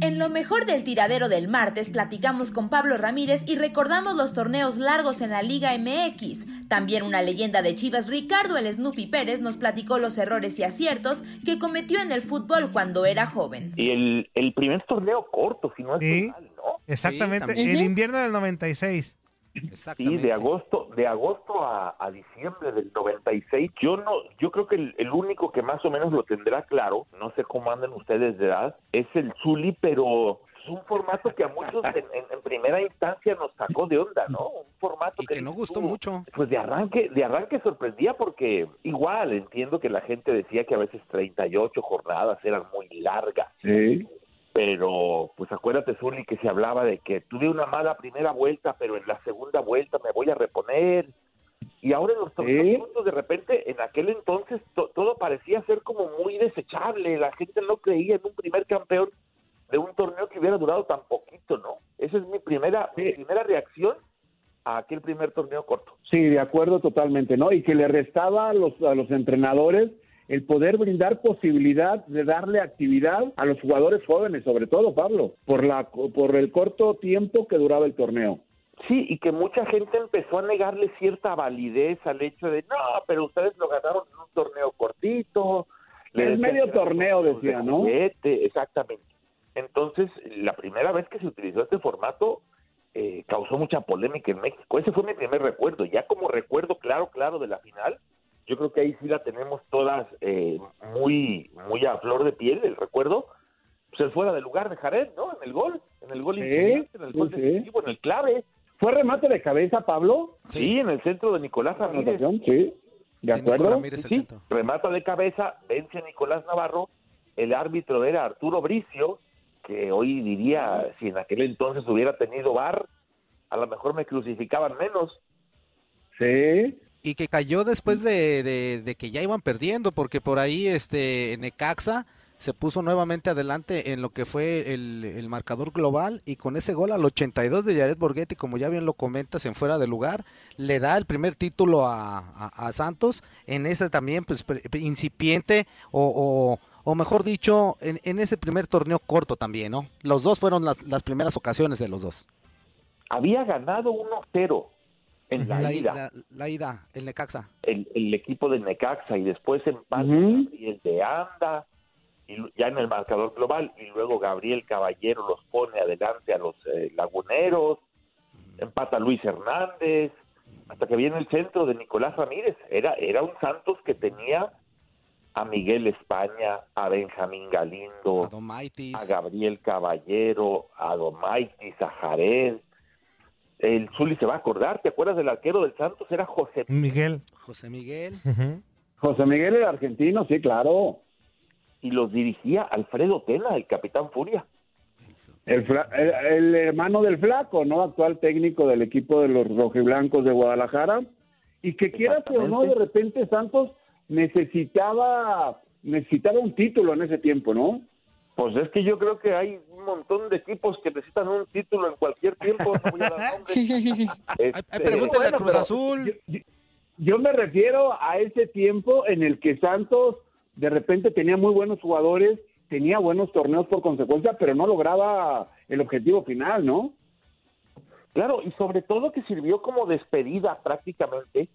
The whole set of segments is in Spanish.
En lo mejor del tiradero del martes platicamos con Pablo Ramírez y recordamos los torneos largos en la Liga MX. También una leyenda de Chivas, Ricardo el Snoopy Pérez, nos platicó los errores y aciertos que cometió en el fútbol cuando era joven. Y el, el primer torneo corto, si no es Sí. mal, ¿no? Exactamente, Sí, el invierno del 96. Sí, de agosto, de agosto a, a diciembre del 96. Yo no, yo creo que el, el único que más o menos lo tendrá claro, no sé cómo andan ustedes de edad, es el Zuli, pero es un formato que a muchos en, en- en primera instancia nos sacó de onda, ¿no? Un formato que, no gustó mucho. Pues de arranque, de arranque sorprendía porque igual entiendo que la gente decía que a veces 38 jornadas eran muy largas. Sí. Pero, pues acuérdate, Zuli, que se hablaba de que tuve una mala primera vuelta, pero en la segunda vuelta me voy a reponer. Y ahora en los torneos cortos, de repente, en aquel entonces, to- todo parecía ser como muy desechable. La gente no creía en un primer campeón de un torneo que hubiera durado tan poquito, ¿no? Esa es mi primera, mi primera reacción a aquel primer torneo corto. Sí, de acuerdo totalmente, ¿no? Y que le restaba a los, a los entrenadores el poder brindar posibilidad de darle actividad a los jugadores jóvenes, sobre todo, Pablo, por, la, por el corto tiempo que duraba el torneo. Sí, y que mucha gente empezó a negarle cierta validez al hecho de, no, pero ustedes lo ganaron en un torneo cortito. Decían medio torneo, decía, ¿no? juguete, exactamente. Entonces, la primera vez que se utilizó este formato eh, causó mucha polémica en México. Ese fue mi primer recuerdo. Ya como recuerdo claro, claro de la final, yo creo que ahí sí la tenemos todas eh, muy, muy a flor de piel, el recuerdo. Pues el fuera de lugar de Jared, ¿no? En el gol, en el gol Sí, incidente, en el gol sí. decisivo, en el clave. ¿Fue remate de cabeza, Pablo? Sí, en el centro de Nicolás Ramírez. Sí, de acuerdo. Sí, sí, remata de cabeza, vence a Nicolás Navarro. El árbitro era Arturo Bricio, que hoy diría, si en aquel entonces hubiera tenido bar, a lo mejor me crucificaban menos. Sí. Y que cayó después de, de- que ya iban perdiendo, porque por ahí este Necaxa se puso nuevamente adelante en lo que fue el, el marcador global y con ese gol al 82 de Jared Borghetti, como ya bien lo comentas en fuera de lugar, le da el primer título a, a- Santos en ese también pues incipiente o, o- o mejor dicho, en, en ese primer torneo corto también, ¿no? Los dos fueron las, las primeras ocasiones de los dos. Había ganado 1-0 en la, La, ida. la- la ida, el Necaxa. el, el equipo de Necaxa y después empata Ujú. Gabriel de Anda y ya en el marcador global y luego Gabriel Caballero los pone adelante a los eh, laguneros empata Luis Hernández hasta que viene el centro de Nicolás Ramírez. Era era un Santos que tenía a Miguel España a Benjamín Galindo a Gabriel Caballero a Domaitis a Jared el Zuli se va a acordar, ¿te acuerdas del arquero del Santos? Era José Miguel. José Miguel. José Miguel el argentino, sí, claro. y los dirigía Alfredo Tena, el capitán Furia. El, fla- el, el hermano del flaco, ¿no? Actual técnico del equipo de los rojiblancos de Guadalajara. Y que quieras o no, de repente Santos necesitaba necesitaba un título en ese tiempo, ¿no? Pues es que yo creo que hay montón de equipos que necesitan un título en cualquier tiempo. No voy a dar nombres. Ay, ay, Este, pregúntale a bueno, Cruz pero- Azul. Yo me refiero a ese tiempo en el que Santos de repente tenía muy buenos jugadores, tenía buenos torneos por consecuencia, pero no lograba el objetivo final, ¿no? Claro, y sobre todo que sirvió como despedida prácticamente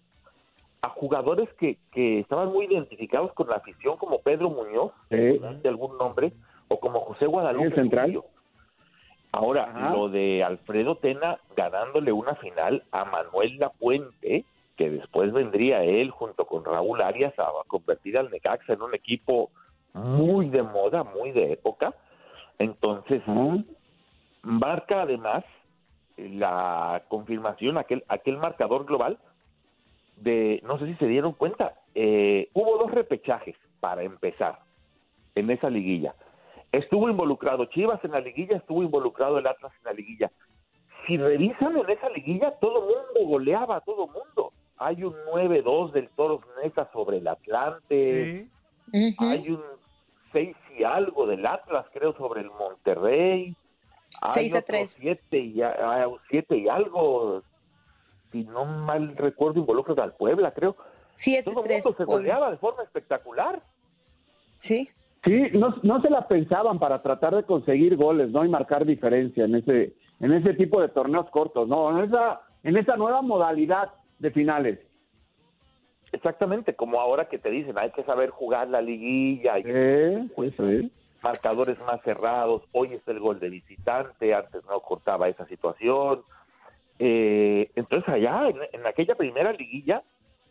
a jugadores que, que estaban muy identificados con la afición, como Pedro Muñoz, Sí. de algún nombre, o como José Guadalupe. El central. Ahora, Ajá. lo de Alfredo Tena ganándole una final a Manuel Lapuente, que después vendría él junto con Raúl Arias a convertir al Necaxa en un equipo muy de moda, muy de época. Entonces, marca además la confirmación, aquel, aquel marcador global de, no sé si se dieron cuenta, eh, hubo dos repechajes para empezar en esa liguilla. Estuvo involucrado Chivas en la liguilla, estuvo involucrado el Atlas en la liguilla. Si revisan en esa liguilla, todo mundo goleaba todo mundo. Hay un 9-2 del Toros Neza sobre el Atlante, Sí. hay un 6 y algo del Atlas, creo, sobre el Monterrey. Hay 6 a otro 3. siete y, a- ah, siete y algo, si no mal recuerdo, involucran al Puebla, creo. Todo el 7-3. mundo se goleaba de forma espectacular. Sí. Sí, no, no se la pensaban para tratar de conseguir goles, ¿no? Y marcar diferencia en ese, en ese tipo de torneos cortos, ¿no? En esa, en esa nueva modalidad de finales. Exactamente, como ahora que te dicen, hay que saber jugar la liguilla, hay Eh, pues, marcadores más cerrados, hoy es el gol de visitante, antes no cortaba esa situación. Eh, entonces allá, en, en aquella primera liguilla,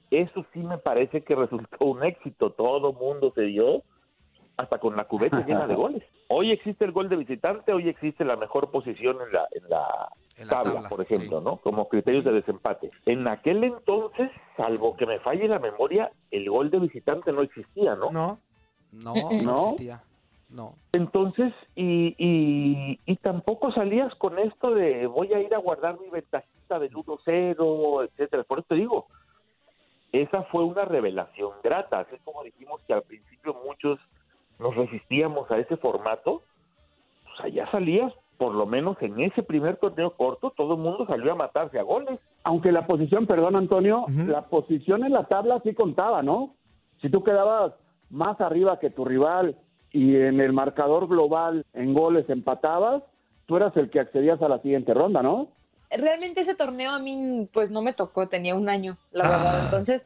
eso sí me parece que resultó un éxito, todo mundo se dio, hasta con la cubeta llena de goles. Hoy existe el gol de visitante, hoy existe la mejor posición en la, en la, En la tabla, tabla, por ejemplo, sí. ¿no? Como criterios de desempate. En aquel entonces, salvo que me falle la memoria, el gol de visitante no existía, ¿no? No. No, no ¿No? existía. No. Entonces, y, y, y tampoco salías con esto de voy a ir a guardar mi ventajita del 1-0, etcétera. Por eso te digo, esa fue una revelación grata. Así como dijimos que al principio muchos nos resistíamos a ese formato, pues allá salías, por lo menos en ese primer torneo corto, todo el mundo salió a matarse a goles. Aunque la posición, perdón Antonio, la posición en la tabla sí contaba, ¿no? Si tú quedabas más arriba que tu rival y en el marcador global en goles empatabas, tú eras el que accedías a la siguiente ronda, ¿no? Realmente ese torneo a mí pues no me tocó, tenía un año, la Ah. verdad. Entonces,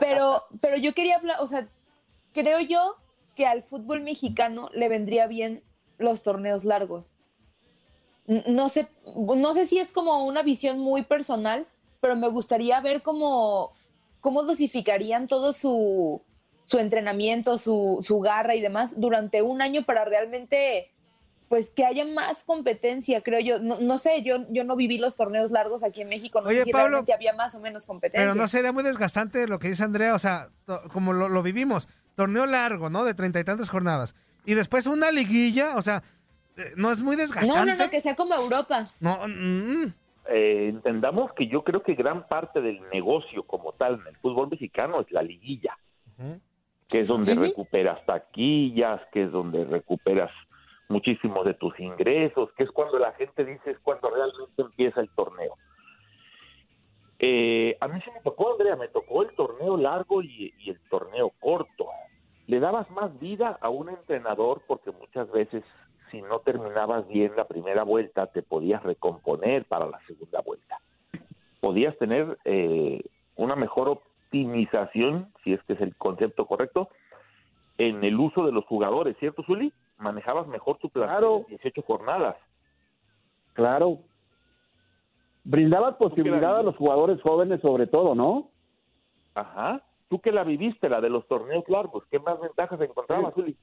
pero, pero yo quería hablar, o sea, creo yo que al fútbol mexicano le vendría bien los torneos largos. No sé, no sé si es como una visión muy personal, pero me gustaría ver cómo, cómo dosificarían todo su, su entrenamiento, su, su garra y demás durante un año para realmente pues que haya más competencia, creo yo. No, no sé, yo, yo no viví los torneos largos aquí en México, no Oye, sé si Pablo, realmente había más o menos competencia. Pero no sería muy desgastante lo que dice Andrea, o sea, como lo, lo vivimos, torneo largo, ¿no? De treinta y tantas jornadas. Y después una liguilla, o sea, eh, no es muy no, desgastante. no, no, que sea como Europa. No, mm, Eh, entendamos que yo creo que gran parte del negocio como tal en el fútbol mexicano es la liguilla. Que es donde recuperas taquillas, que es donde recuperas muchísimos de tus ingresos, que es cuando la gente dice es cuando realmente empieza el torneo. Eh, a mí sí me tocó, Andrea, me tocó el torneo largo y, y el torneo corto. Le dabas más vida a un entrenador porque muchas veces si no terminabas bien la primera vuelta te podías recomponer para la segunda vuelta. Podías tener eh, una mejor optimización, si es que es el concepto correcto, en el uso de los jugadores, ¿cierto, Zuli? Manejabas mejor tu plantel Claro. en 18 jornadas. Claro. Brindabas posibilidad a los jugadores jóvenes sobre todo, ¿no? Ajá. Tú que la viviste, la de los torneos largos, ¿qué más ventajas encontrabas, Sí. Zuli?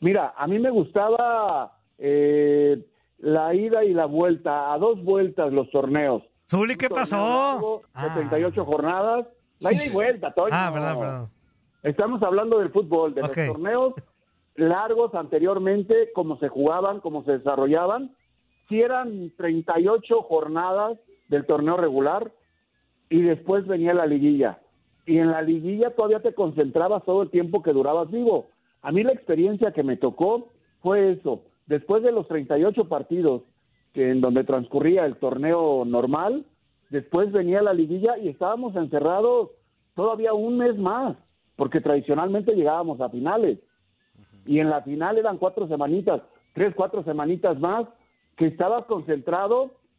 Mira, a mí me gustaba eh, la ida y la vuelta, a dos vueltas los torneos. Zuli, ¿qué pasó? largo Ah. 38 jornadas, la ida y vuelta, Toño. Ah, perdón, perdón. Estamos hablando del fútbol, de los torneos largos anteriormente, cómo se jugaban, cómo se desarrollaban. Si eran 38 jornadas del torneo regular y después venía la liguilla. Y en la liguilla todavía te concentrabas todo el tiempo que durabas vivo. A mí la experiencia que me tocó fue eso. Después de los 38 partidos que en donde transcurría el torneo normal, después venía la liguilla y estábamos encerrados todavía un mes más, porque tradicionalmente llegábamos a finales. Y en la final eran cuatro semanitas, tres, cuatro semanitas más, que estabas concentrado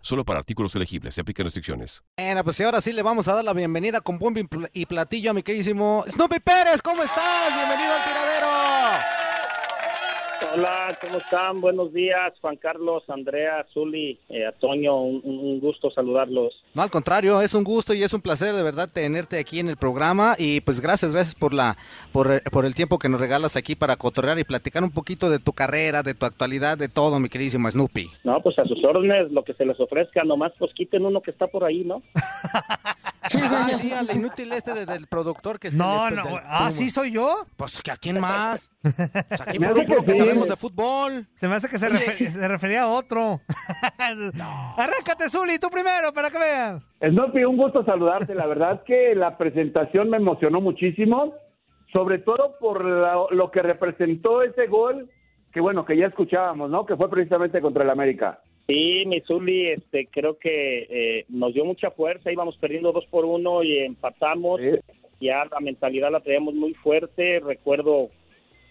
Solo para artículos elegibles. Se aplican restricciones. Bueno, pues ahora sí le vamos a dar la bienvenida con bombo y platillo a mi queridísimo Snoopy Pérez. ¿Cómo estás? Bienvenido al tiradero. Hola, ¿cómo están? Buenos días, Juan Carlos, Andrea, Zuli, eh, Antonio, un, gusto saludarlos. No, al contrario, es un gusto y es un placer de verdad tenerte aquí en el programa y pues gracias, gracias por la por, por el tiempo que nos regalas aquí para cotorrear y platicar un poquito de tu carrera, de tu actualidad, de todo, mi queridísimo Snoopy. No, pues a sus órdenes, lo que se les ofrezca, nomás pues quiten uno que está por ahí, ¿no? ah, sí, al inútil este del productor que No, no, ah, sí soy yo. Pues que a quién más. Pues aquí puro, que sabemos de fútbol. Se me hace que se, refería a otro. Arráncate, Zuli, tú primero, para que vean. Snoopy, un gusto saludarte. La verdad que la presentación me emocionó muchísimo, sobre todo por lo que representó ese gol, que bueno, que ya escuchábamos, ¿no? Que fue precisamente contra el América. Sí, Missouri, este, creo que eh, nos dio mucha fuerza, íbamos perdiendo dos por uno y empatamos. Ya la mentalidad la traíamos muy fuerte. Recuerdo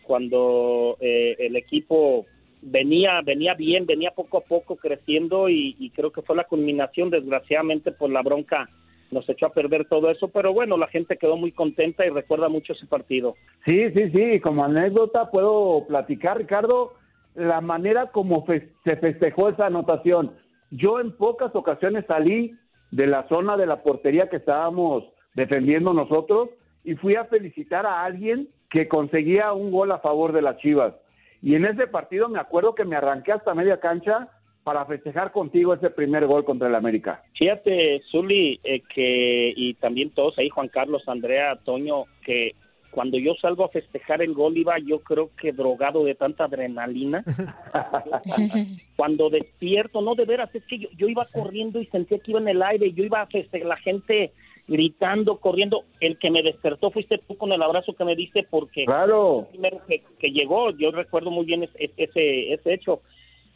cuando eh, el equipo venía venía bien, venía poco a poco creciendo y, creo que fue la culminación, desgraciadamente por la bronca nos echó a perder todo eso, pero bueno, la gente quedó muy contenta y recuerda mucho ese partido. Sí, sí, sí, como anécdota puedo platicar, Ricardo, la manera como se festejó esa anotación. Yo en pocas ocasiones salí de la zona de la portería que estábamos defendiendo nosotros y fui a felicitar a alguien que conseguía un gol a favor de las Chivas. Y en ese partido me acuerdo que me arranqué hasta media cancha para festejar contigo ese primer gol contra el América. Fíjate, Zuli, eh, que y también todos ahí, Juan Carlos, Andrea, Toño, que cuando yo salgo a festejar el gol iba yo creo que drogado de tanta adrenalina. cuando despierto, no de veras, es que yo, yo, iba corriendo y sentía que iba en el aire, yo iba a festejar, la gente gritando, corriendo. El que me despertó fuiste tú con el abrazo que me diste porque claro. primero que, llegó, yo recuerdo muy bien ese, ese, hecho.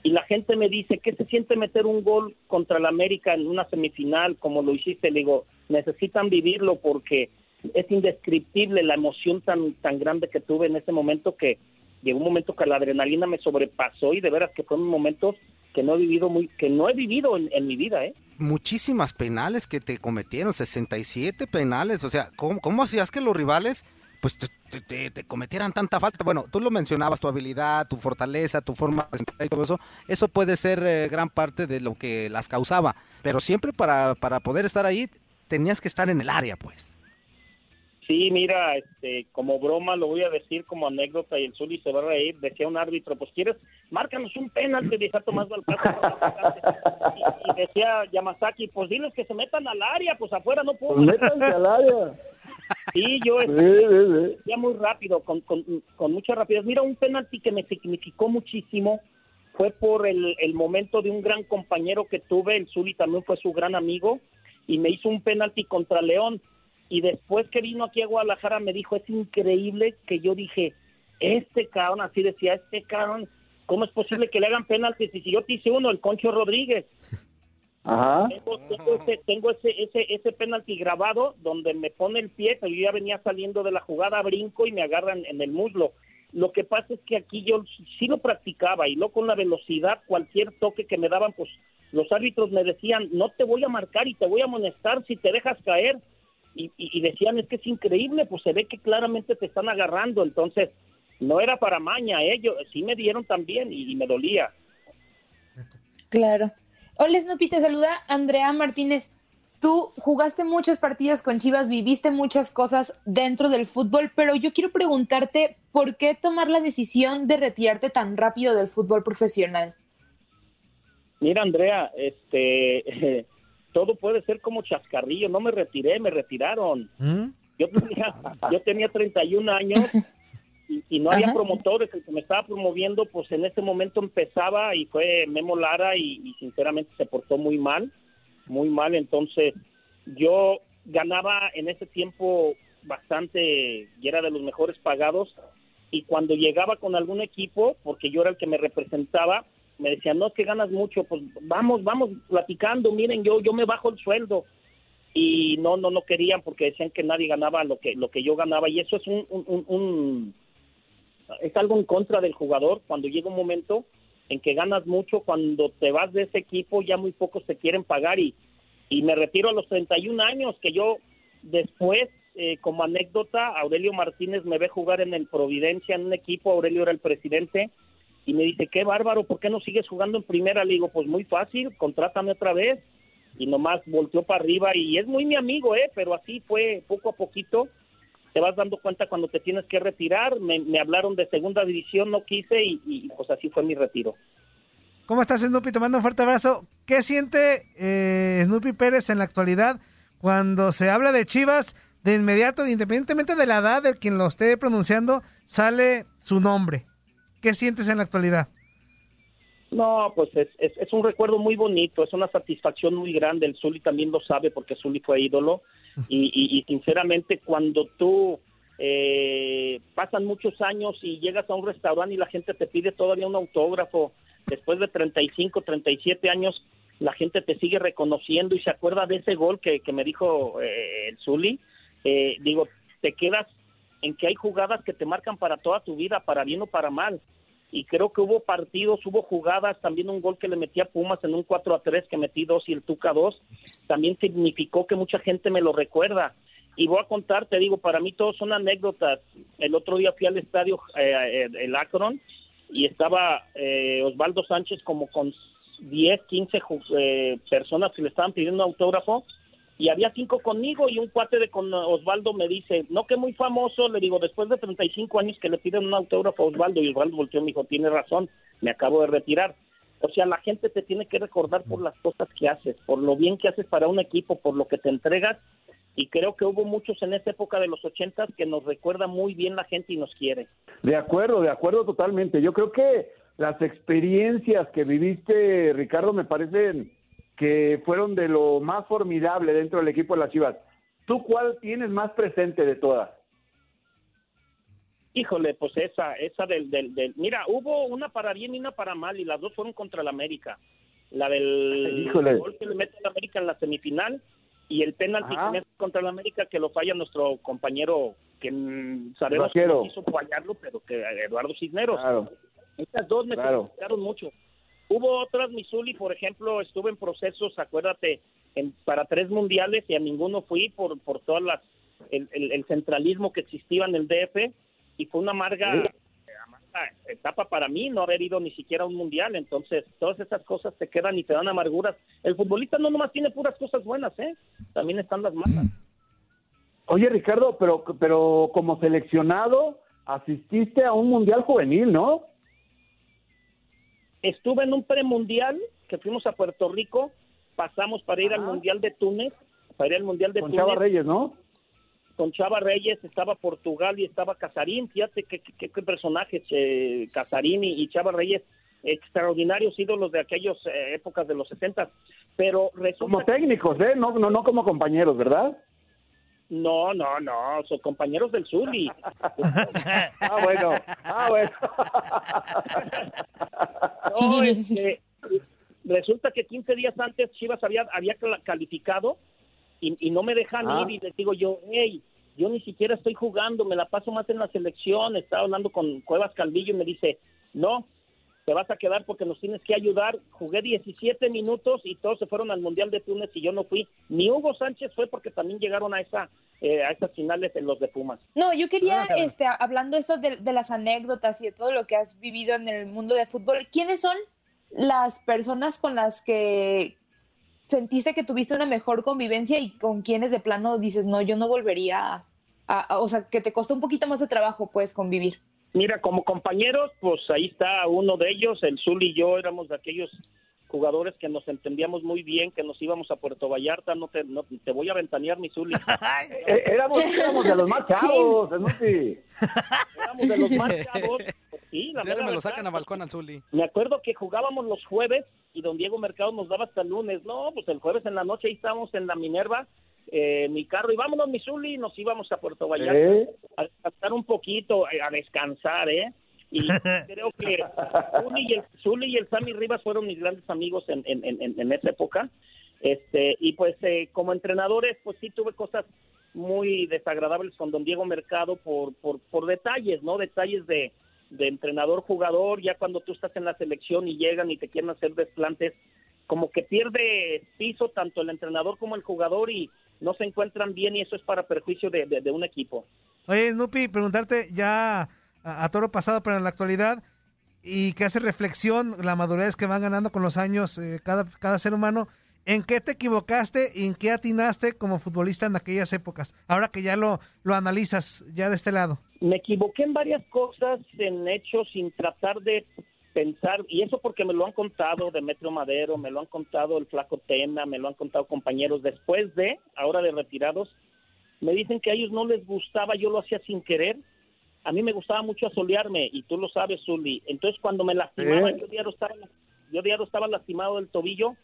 Y la gente me dice, ¿qué se siente meter un gol contra el América en una semifinal como lo hiciste? Le digo, necesitan vivirlo porque es indescriptible la emoción tan, tan grande que tuve en ese momento que llegó un momento que la adrenalina me sobrepasó y de veras que fueron momentos que no he vivido muy que no he vivido en, mi vida, ¿eh? Muchísimas penales que te cometieron, 67 penales, o sea, ¿cómo, hacías que los rivales pues te, te, cometieran tanta falta? Bueno, tú lo mencionabas, tu habilidad, tu fortaleza, tu forma de y todo eso, eso puede ser eh, gran parte de lo que las causaba, pero siempre para, para poder estar ahí tenías que estar en el área, pues. Sí, mira, este, como broma lo voy a decir como anécdota y el Zuli se va a reír. Decía un árbitro, pues quieres, márcanos un penalti, decía Tomás Valpato. y, y, decía Yamazaki, pues diles que se metan al área, pues afuera no puedo. Pues métanse al área. Sí, yo este, ya muy rápido, con, con, con mucha rapidez. Mira, un penalti que me significó muchísimo fue por el, el momento de un gran compañero que tuve, el Zuli también fue su gran amigo, y me hizo un penalti contra León y después que vino aquí a Guadalajara me dijo, es increíble que yo dije, este cabrón, así decía, este cabrón, ¿cómo es posible que le hagan penaltis? Y si yo te hice uno, el Concho Rodríguez. Ajá. Tengo, ese, ese, ese, penalti grabado donde me pone el pie, pero yo ya venía saliendo de la jugada, brinco y me agarran en el muslo. Lo que pasa es que aquí yo sí lo practicaba y luego con la velocidad, cualquier toque que me daban, pues los árbitros me decían, no te voy a marcar y te voy a amonestar si te dejas caer y, decían, es que es increíble, pues se ve que claramente te están agarrando. Entonces, no era para maña, ellos sí me dieron también y, me dolía. Claro. Hola Snoopy, te saluda Andrea Martínez. Tú jugaste muchos partidos con Chivas, viviste muchas cosas dentro del fútbol, pero yo quiero preguntarte por qué tomar la decisión de retirarte tan rápido del fútbol profesional. Mira, Andrea, este, todo puede ser como chascarrillo. No me retiré, me retiraron. ¿Mm? Yo, tenía, yo tenía 31 años y, no había promotores. El que me estaba promoviendo, pues en ese momento empezaba y fue Memo Lara y, sinceramente se portó muy mal, muy mal. Entonces yo ganaba en ese tiempo bastante y era de los mejores pagados. Y cuando llegaba con algún equipo, porque yo era el que me representaba, me decían, no, es que ganas mucho, pues vamos, vamos platicando, miren, yo, yo me bajo el sueldo. Y no, no, no querían porque decían que nadie ganaba lo que, lo que yo ganaba. Y eso es un, un, es algo en contra del jugador cuando llega un momento en que ganas mucho, cuando te vas de ese equipo ya muy pocos te quieren pagar y, y me retiro a los 31 años, que yo después, eh, como anécdota, Aurelio Martínez me ve jugar en el Providencia en un equipo, Aurelio era el presidente, y me dice, qué bárbaro, ¿por qué no sigues jugando en primera? Le digo, pues muy fácil, contrátame otra vez. Y nomás volteó para arriba y es muy mi amigo, ¿eh? Pero así fue poco a poquito. Te vas dando cuenta cuando te tienes que retirar. Me, hablaron de segunda división, no quise y, pues así fue mi retiro. ¿Cómo estás, Snoopy? Te mando un fuerte abrazo. ¿Qué siente eh, Snoopy Pérez en la actualidad cuando se habla de Chivas? De inmediato, independientemente de la edad de quien lo esté pronunciando, sale su nombre. ¿Qué sientes en la actualidad? No, pues es, es, un recuerdo muy bonito, es una satisfacción muy grande. El Zuli también lo sabe porque Zuli fue ídolo. Y, sinceramente, cuando tú eh, pasan muchos años y llegas a un restaurante y la gente te pide todavía un autógrafo, después de 35, 37 años, la gente te sigue reconociendo y se acuerda de ese gol que, me dijo eh, el Zuli. Eh, digo, te quedas en que hay jugadas que te marcan para toda tu vida, para bien o para mal. Y creo que hubo partidos, hubo jugadas, también un gol que le metí a Pumas en un 4 a 3 que metí dos y el Tuca 2, también significó que mucha gente me lo recuerda. Y voy a contar, te digo, para mí todos son anécdotas. El otro día fui al estadio, eh, eh, el Akron, y estaba eh, Osvaldo Sánchez como con 10, 15 personas que le estaban pidiendo autógrafo y había cinco conmigo y un cuate de con Osvaldo me dice, no que muy famoso, le digo, después de 35 años que le piden un autógrafo a Osvaldo y Osvaldo volteó y me dijo, tiene razón, me acabo de retirar. O sea, la gente te tiene que recordar por las cosas que haces, por lo bien que haces para un equipo, por lo que te entregas y creo que hubo muchos en esa época de los ochentas que nos recuerda muy bien la gente y nos quiere. De acuerdo, de acuerdo totalmente. Yo creo que las experiencias que viviste, Ricardo, me parecen que fueron de lo más formidable dentro del equipo de las Chivas. ¿Tú cuál tienes más presente de todas? Híjole, pues esa, esa del, del, mira, hubo una para bien y una para mal y las dos fueron contra el América. La del gol que le mete el América en la semifinal y el penalti que mete contra el América que lo falla nuestro compañero que sabemos que quiso fallarlo, pero que Eduardo Cisneros. Claro. Estas dos me claro. mucho. Hubo otras, Missouri, por ejemplo, estuve en procesos, acuérdate, en, para tres mundiales y a ninguno fui por, por todas las, el, centralismo que existía en el DF y fue una amarga, etapa para mí no haber ido ni siquiera a un mundial, entonces todas esas cosas te quedan y te dan amarguras. El futbolista no nomás tiene puras cosas buenas, ¿eh? También están las malas. Oye, Ricardo, pero, pero como seleccionado asististe a un mundial juvenil, ¿no? Estuve en un premundial que fuimos a Puerto Rico, pasamos para ir al Mundial de Túnez, para ir al Mundial de Con Túnez. Con Chava Reyes, ¿no? Con Chava Reyes, estaba Portugal y estaba Casarín, fíjate qué, qué, personajes, eh, Casarín y, Chava Reyes, extraordinarios ídolos de aquellas eh, épocas de los 60, pero resulta... Como técnicos, ¿eh? No, no, no como compañeros, ¿verdad? No, no, no, son compañeros del Zuli. ah, bueno, ah, bueno. no, este, resulta que 15 días antes Chivas había, había calificado y, no me dejan ah. ir y les digo yo, hey, yo ni siquiera estoy jugando, me la paso más en la selección, estaba hablando con Cuevas Calvillo y me dice, no, te vas a quedar porque nos tienes que ayudar. Jugué 17 minutos y todos se fueron al Mundial de Túnez y yo no fui. Ni Hugo Sánchez fue porque también llegaron a esa eh, a esas finales en los de Pumas. No, yo quería, este, hablando esto de, de las anécdotas y de todo lo que has vivido en el mundo de fútbol, ¿quiénes son las personas con las que sentiste que tuviste una mejor convivencia y con quienes de plano dices, no, yo no volvería a, o sea, que te costó un poquito más de trabajo, pues, convivir? Mira, como compañeros, pues ahí está uno de ellos, el Zul y yo éramos de aquellos jugadores que nos entendíamos muy bien, que nos íbamos a Puerto Vallarta, no te, no, te voy a ventanear, mi Zuli. Eh, éramos, éramos de los más chavos, sí. Éramos de los más chavos. Pues sí, la me verdad, lo sacan a balcón al Zuli. Me acuerdo que jugábamos los jueves y don Diego Mercado nos daba hasta el lunes. No, pues el jueves en la noche ahí estábamos en la Minerva, eh, mi carro, y vámonos, mi Zuli, y nos íbamos a Puerto Vallarta ¿Eh? a descansar un poquito, eh, a descansar, ¿eh? Y creo que Zuli y, el, Zuli y el Sammy Rivas fueron mis grandes amigos en, en, en, en esa época. Este, y pues eh, como entrenadores, pues sí tuve cosas muy desagradables con don Diego Mercado por, por, por detalles, ¿no? Detalles de, de entrenador-jugador, ya cuando tú estás en la selección y llegan y te quieren hacer desplantes, como que pierde piso tanto el entrenador como el jugador y no se encuentran bien y eso es para perjuicio de, de- de un equipo. Oye, Snoopy, preguntarte ya a, a toro pasado, pero en la actualidad, y que hace reflexión, la madurez que van ganando con los años eh, cada, cada ser humano, ¿en qué te equivocaste y en qué atinaste como futbolista en aquellas épocas? Ahora que ya lo, lo analizas ya de este lado. Me equivoqué en varias cosas, en hechos, sin tratar de pensar, y eso porque me lo han contado Demetrio Madero, me lo han contado el Flaco Tena, me lo han contado compañeros después de, ahora de retirados, me dicen que a ellos no les gustaba, yo lo hacía sin querer. A mí me gustaba mucho asolearme, y tú lo sabes, Zuli. Entonces, cuando me lastimaba, ¿Eh? yo diario estaba, yo diario estaba lastimado del tobillo,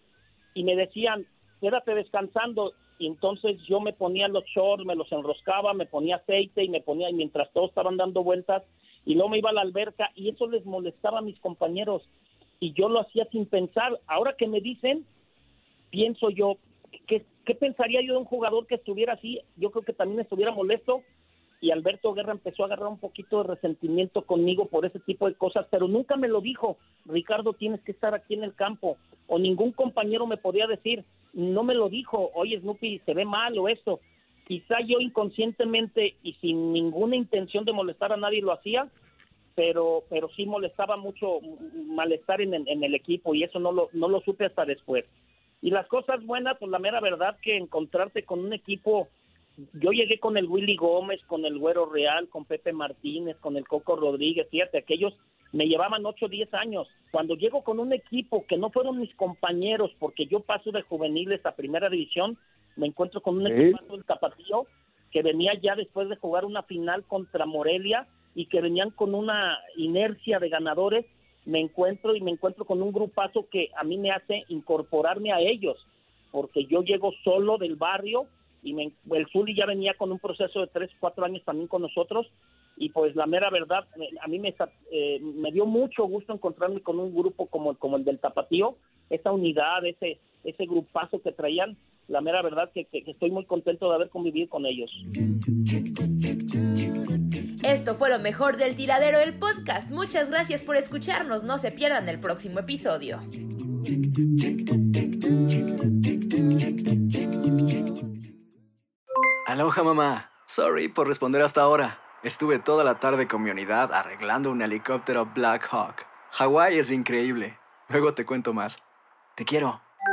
y me decían, quédate descansando. Y entonces yo me ponía los shorts, me los enroscaba, me ponía aceite y me ponía, y mientras todos estaban dando vueltas, y luego me iba a la alberca, y eso les molestaba a mis compañeros. Y yo lo hacía sin pensar. Ahora que me dicen, pienso yo, ¿qué, qué pensaría yo de un jugador que estuviera así? Yo creo que también estuviera molesto. Y Alberto Guerra empezó a agarrar un poquito de resentimiento conmigo por ese tipo de cosas, pero nunca me lo dijo, Ricardo, tienes que estar aquí en el campo. O ningún compañero me podía decir, no me lo dijo, oye Snoopy, se ve mal o esto. Quizá yo inconscientemente y sin ninguna intención de molestar a nadie lo hacía, pero pero sí molestaba mucho malestar en, en el equipo y eso no lo, no lo supe hasta después. Y las cosas buenas, pues la mera verdad que encontrarte con un equipo, yo llegué con el Willy Gómez, con el Güero Real, con Pepe Martínez, con el Coco Rodríguez, fíjate, aquellos me llevaban 8 o 10 años. Cuando llego con un equipo que no fueron mis compañeros, porque yo paso de juveniles a primera división, me encuentro con un Sí. equipazo del Tapatío que venía ya después de jugar una final contra Morelia y que venían con una inercia de ganadores, me encuentro y me encuentro con un grupazo que a mí me hace incorporarme a ellos, porque yo llego solo del barrio y me- el Zuli ya venía con un proceso de tres, cuatro años también con nosotros y pues la mera verdad, a mí me, eh, me dio mucho gusto encontrarme con un grupo como, como el del Tapatío, esa unidad, ese, ese grupazo que traían, la mera verdad que, que- que estoy muy contento de haber convivido con ellos. Esto fue lo mejor del tiradero del podcast. Muchas gracias por escucharnos. No se pierdan el próximo episodio. Aloha mamá. Sorry por responder hasta ahora. Estuve toda la tarde con mi unidad arreglando un helicóptero Black Hawk. Hawái es increíble. Luego te cuento más. Te quiero.